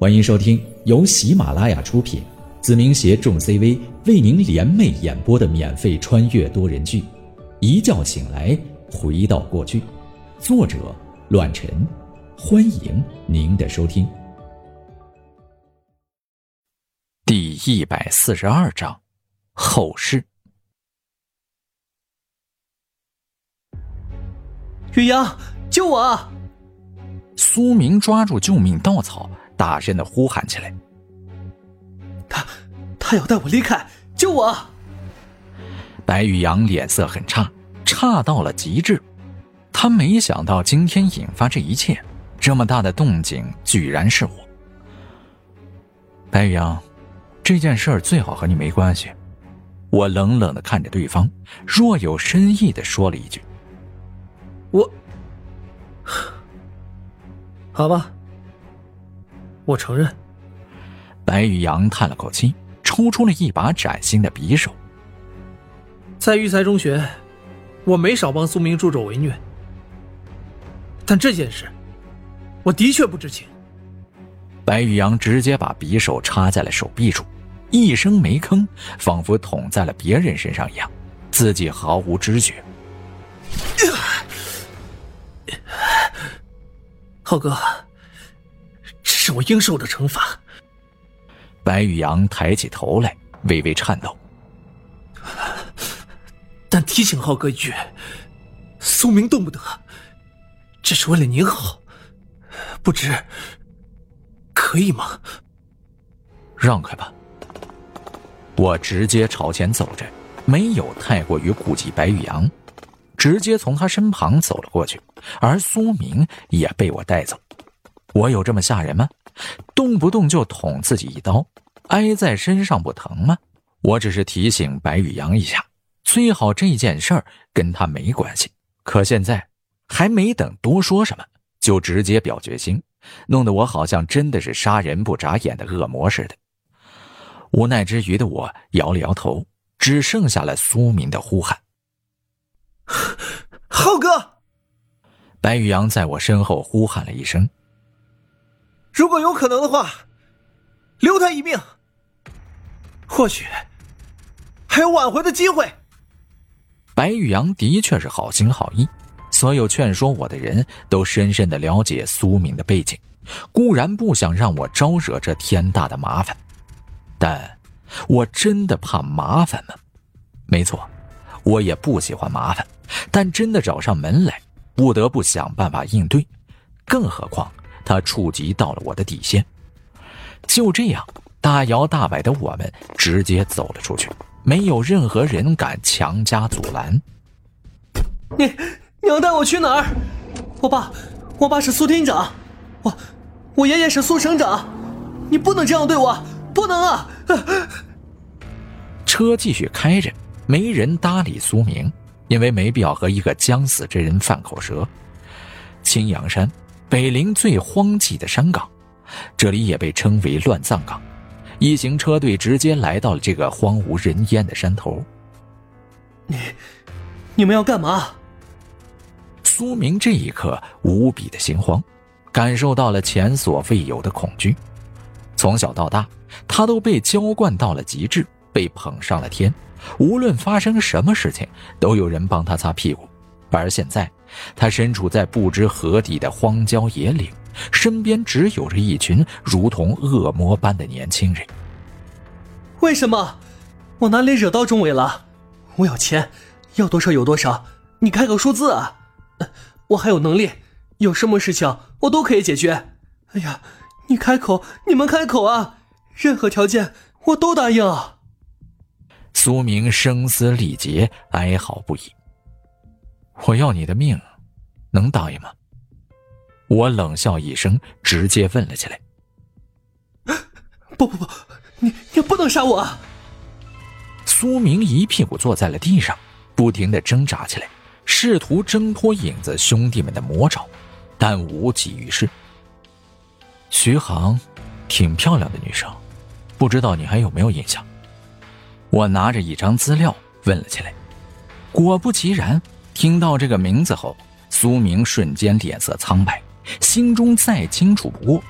欢迎收听由喜马拉雅出品，子明携众 CV 为您联袂演播的免费穿越多人剧《一觉醒来回到过去》，作者：乱臣。欢迎您的收听。第一百四十二章后事。雨阳，救我！苏明抓住救命稻草。大声的呼喊起来：“他，他要带我离开！救我！”白玉阳脸色很差，差到了极致。他没想到今天引发这一切，这么大的动静，居然是我。白宇阳，这件事儿最好和你没关系。我冷冷的看着对方，若有深意的说了一句：“我，好吧。”我承认。白玉阳叹了口气，抽出了一把崭新的匕首。在育才中学，我没少帮苏明助纣为虐，但这件事，我的确不知情。白玉阳直接把匕首插在了手臂处，一声没吭，仿佛捅在了别人身上一样，自己毫无知觉。浩哥。是我应受的惩罚。白宇阳抬起头来，微微颤抖。但提醒浩哥一句，苏明动不得，这是为了您好，不知可以吗？让开吧。我直接朝前走着，没有太过于顾及白玉阳，直接从他身旁走了过去，而苏明也被我带走。我有这么吓人吗？动不动就捅自己一刀，挨在身上不疼吗？我只是提醒白宇阳一下，最好这件事儿跟他没关系。可现在还没等多说什么，就直接表决心，弄得我好像真的是杀人不眨眼的恶魔似的。无奈之余的我摇了摇头，只剩下了苏明的呼喊：“ 浩哥！”白宇阳在我身后呼喊了一声。如果有可能的话，留他一命，或许还有挽回的机会。白玉阳的确是好心好意，所有劝说我的人都深深的了解苏敏的背景，固然不想让我招惹这天大的麻烦，但我真的怕麻烦吗？没错，我也不喜欢麻烦，但真的找上门来，不得不想办法应对，更何况。他触及到了我的底线，就这样大摇大摆的我们直接走了出去，没有任何人敢强加阻拦。你你要带我去哪儿？我爸，我爸是苏厅长，我我爷爷是苏省长，你不能这样对我，不能啊！车继续开着，没人搭理苏明，因为没必要和一个将死之人犯口舌。青阳山。北陵最荒寂的山岗，这里也被称为乱葬岗。一行车队直接来到了这个荒无人烟的山头。你，你们要干嘛？苏明这一刻无比的心慌，感受到了前所未有的恐惧。从小到大，他都被浇灌到了极致，被捧上了天。无论发生什么事情，都有人帮他擦屁股。而现在，他身处在不知何地的荒郊野岭，身边只有着一群如同恶魔般的年轻人。为什么？我哪里惹到钟伟了？我有钱，要多少有多少。你开个数字啊！我还有能力，有什么事情我都可以解决。哎呀，你开口，你们开口啊！任何条件我都答应。苏明声嘶力竭，哀嚎不已。我要你的命，能答应吗？我冷笑一声，直接问了起来。不不不，你你不能杀我！苏明一屁股坐在了地上，不停的挣扎起来，试图挣脱影子兄弟们的魔爪，但无济于事。徐航，挺漂亮的女生，不知道你还有没有印象？我拿着一张资料问了起来，果不其然。听到这个名字后，苏明瞬间脸色苍白，心中再清楚不过。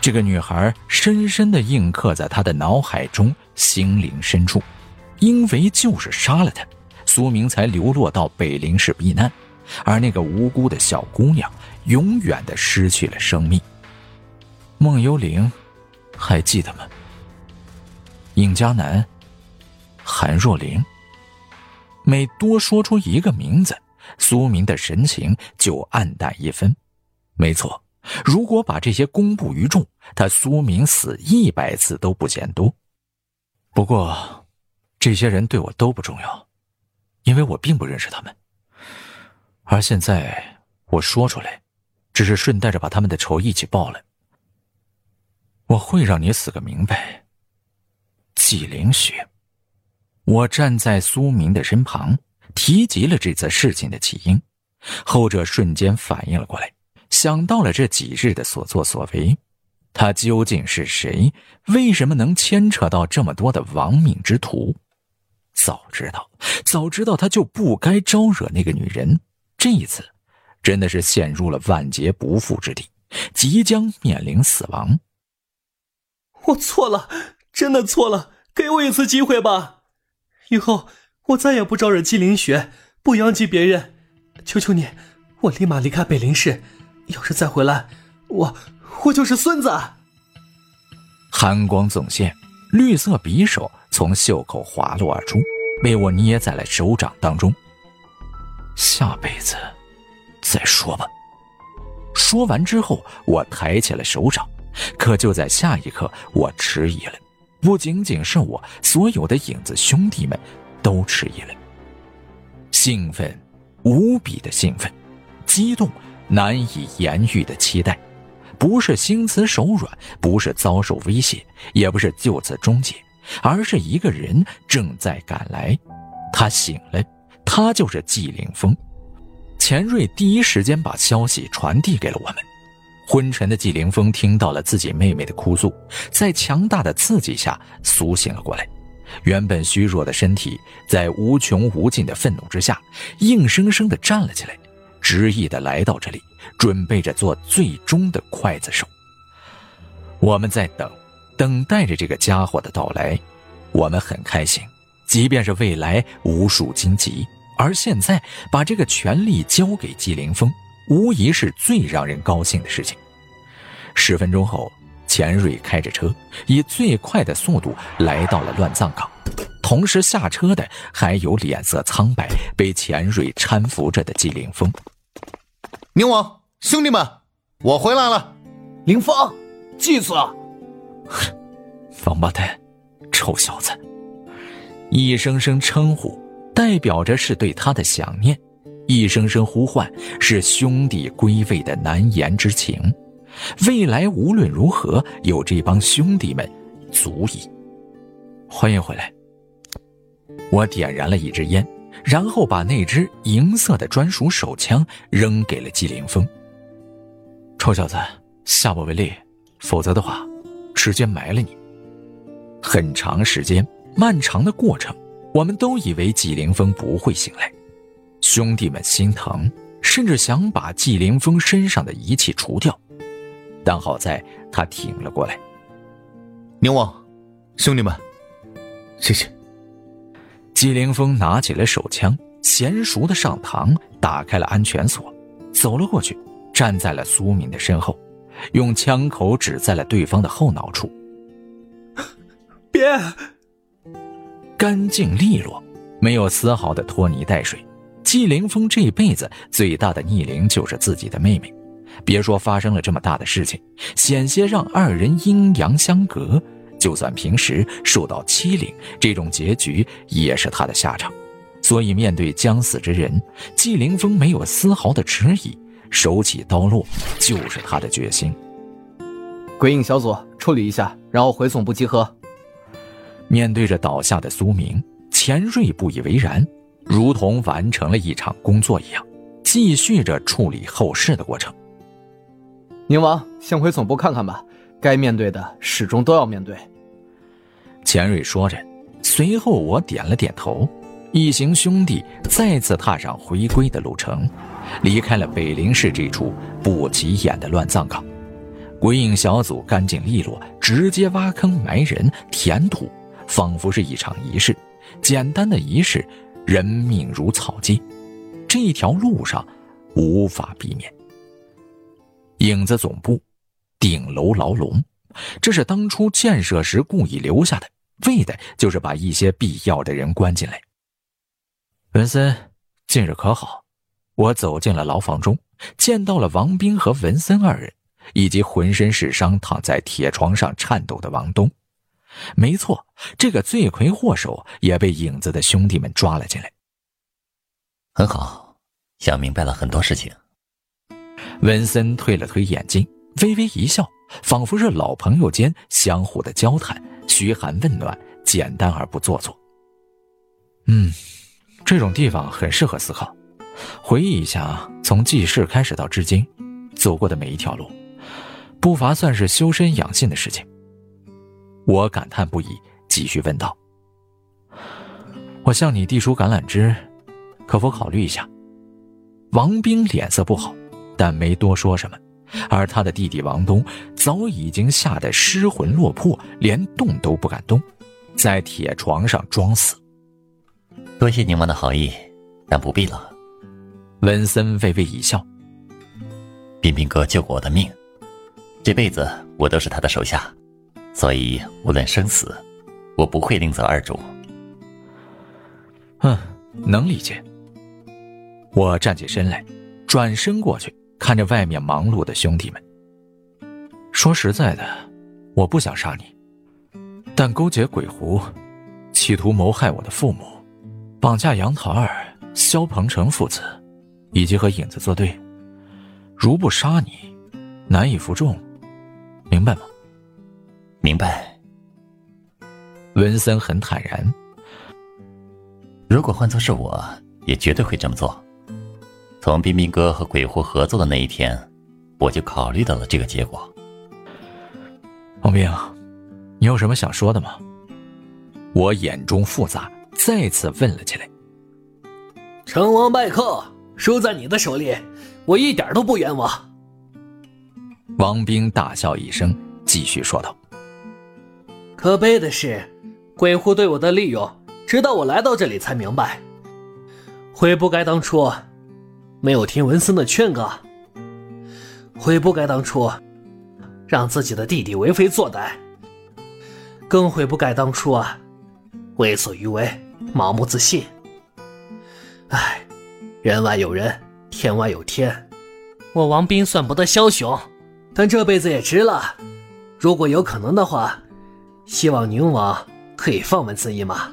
这个女孩深深的印刻在他的脑海中、心灵深处，因为就是杀了她，苏明才流落到北陵市避难，而那个无辜的小姑娘永远的失去了生命。孟幽灵，还记得吗？尹佳楠，韩若琳。每多说出一个名字，苏明的神情就暗淡一分。没错。如果把这些公布于众，他苏明死一百次都不嫌多。不过，这些人对我都不重要，因为我并不认识他们。而现在我说出来，只是顺带着把他们的仇一起报了。我会让你死个明白。纪凌雪，我站在苏明的身旁，提及了这次事情的起因，后者瞬间反应了过来。想到了这几日的所作所为，他究竟是谁？为什么能牵扯到这么多的亡命之徒？早知道，早知道他就不该招惹那个女人。这一次，真的是陷入了万劫不复之地，即将面临死亡。我错了，真的错了，给我一次机会吧！以后我再也不招惹姬凌雪，不殃及别人。求求你，我立马离开北陵市。要是再回来，我我就是孙子。寒光总现，绿色匕首从袖口滑落而出，被我捏在了手掌当中。下辈子再说吧。说完之后，我抬起了手掌，可就在下一刻，我迟疑了。不仅仅是我，所有的影子兄弟们都迟疑了。兴奋，无比的兴奋，激动。难以言喻的期待，不是心慈手软，不是遭受威胁，也不是就此终结，而是一个人正在赶来。他醒了，他就是纪凌风。钱瑞第一时间把消息传递给了我们。昏沉的纪凌风听到了自己妹妹的哭诉，在强大的刺激下苏醒了过来。原本虚弱的身体，在无穷无尽的愤怒之下，硬生生的站了起来。执意的来到这里，准备着做最终的刽子手。我们在等，等待着这个家伙的到来。我们很开心，即便是未来无数荆棘，而现在把这个权力交给纪凌风，无疑是最让人高兴的事情。十分钟后，钱瑞开着车，以最快的速度来到了乱葬岗。同时下车的还有脸色苍白、被钱瑞搀扶着的纪凌风。宁王，兄弟们，我回来了。凌风，祭子，王八蛋，臭小子！一声声称呼，代表着是对他的想念；一声声呼唤，是兄弟归位的难言之情。未来无论如何，有这帮兄弟们，足矣。欢迎回来。我点燃了一支烟。然后把那支银色的专属手枪扔给了纪凌风。臭小子，下不为例，否则的话，直接埋了你。很长时间，漫长的过程，我们都以为纪凌风不会醒来，兄弟们心疼，甚至想把纪凌峰身上的仪器除掉，但好在他挺了过来。宁王，兄弟们，谢谢。纪凌峰拿起了手枪，娴熟的上膛，打开了安全锁，走了过去，站在了苏敏的身后，用枪口指在了对方的后脑处。别！干净利落，没有丝毫的拖泥带水。纪凌风这辈子最大的逆鳞就是自己的妹妹，别说发生了这么大的事情，险些让二人阴阳相隔。就算平时受到欺凌，这种结局也是他的下场。所以面对将死之人，纪凌风没有丝毫的迟疑，手起刀落就是他的决心。鬼影小组处理一下，然后回总部集合。面对着倒下的苏明，钱瑞不以为然，如同完成了一场工作一样，继续着处理后事的过程。宁王，先回总部看看吧。该面对的始终都要面对。钱瑞说着，随后我点了点头。一行兄弟再次踏上回归的路程，离开了北陵市这处不起眼的乱葬岗。鬼影小组干净利落，直接挖坑埋人、填土，仿佛是一场仪式。简单的仪式，人命如草芥。这条路上无法避免。影子总部，顶楼牢笼，这是当初建设时故意留下的，为的就是把一些必要的人关进来。文森，近日可好？我走进了牢房中，见到了王斌和文森二人，以及浑身是伤、躺在铁床上颤抖的王东。没错，这个罪魁祸首也被影子的兄弟们抓了进来。很好，想明白了很多事情。文森推了推眼睛，微微一笑，仿佛是老朋友间相互的交谈，嘘寒问暖，简单而不做作。嗯，这种地方很适合思考，回忆一下从记事开始到至今走过的每一条路，不乏算是修身养性的事情。我感叹不已，继续问道：“我向你递出橄榄枝，可否考虑一下？”王兵脸色不好。但没多说什么，而他的弟弟王东早已经吓得失魂落魄，连动都不敢动，在铁床上装死。多谢宁王的好意，但不必了。文森微微一笑。彬彬哥救过我的命，这辈子我都是他的手下，所以无论生死，我不会另择二主。嗯，能理解。我站起身来，转身过去。看着外面忙碌的兄弟们，说实在的，我不想杀你，但勾结鬼狐，企图谋害我的父母，绑架杨桃儿、肖鹏程父子，以及和影子作对，如不杀你，难以服众，明白吗？明白。文森很坦然，如果换作是我，也绝对会这么做。从彬彬哥和鬼狐合作的那一天，我就考虑到了这个结果。王冰，你有什么想说的吗？我眼中复杂，再次问了起来。成王败寇，输在你的手里，我一点都不冤枉。王兵大笑一声，继续说道：“可悲的是，鬼狐对我的利用，直到我来到这里才明白，悔不该当初。”没有听文森的劝告，悔不该当初让自己的弟弟为非作歹，更悔不该当初啊为所欲为、盲目自信。唉，人外有人，天外有天。我王斌算不得枭雄，但这辈子也值了。如果有可能的话，希望宁王可以放文森一马。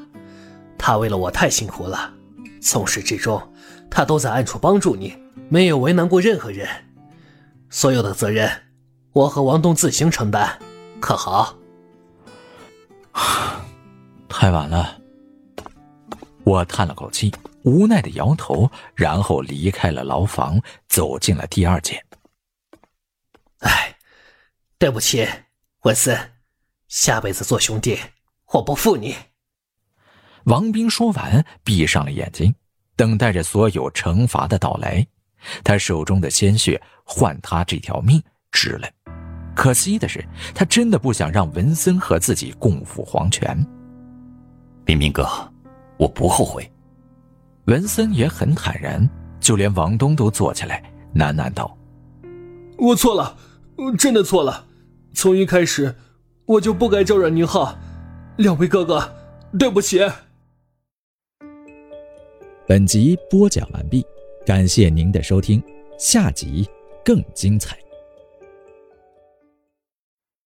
他为了我太辛苦了，从始至终。他都在暗处帮助你，没有为难过任何人。所有的责任，我和王东自行承担，可好？太晚了。我叹了口气，无奈的摇头，然后离开了牢房，走进了第二间。哎，对不起，文森，下辈子做兄弟，我不负你。王兵说完，闭上了眼睛。等待着所有惩罚的到来，他手中的鲜血换他这条命值了。可惜的是，他真的不想让文森和自己共赴黄泉。彬彬哥，我不后悔。文森也很坦然，就连王东都坐起来喃喃道：“我错了，真的错了。从一开始，我就不该招惹宁浩。两位哥哥，对不起。”本集播讲完毕，感谢您的收听，下集更精彩。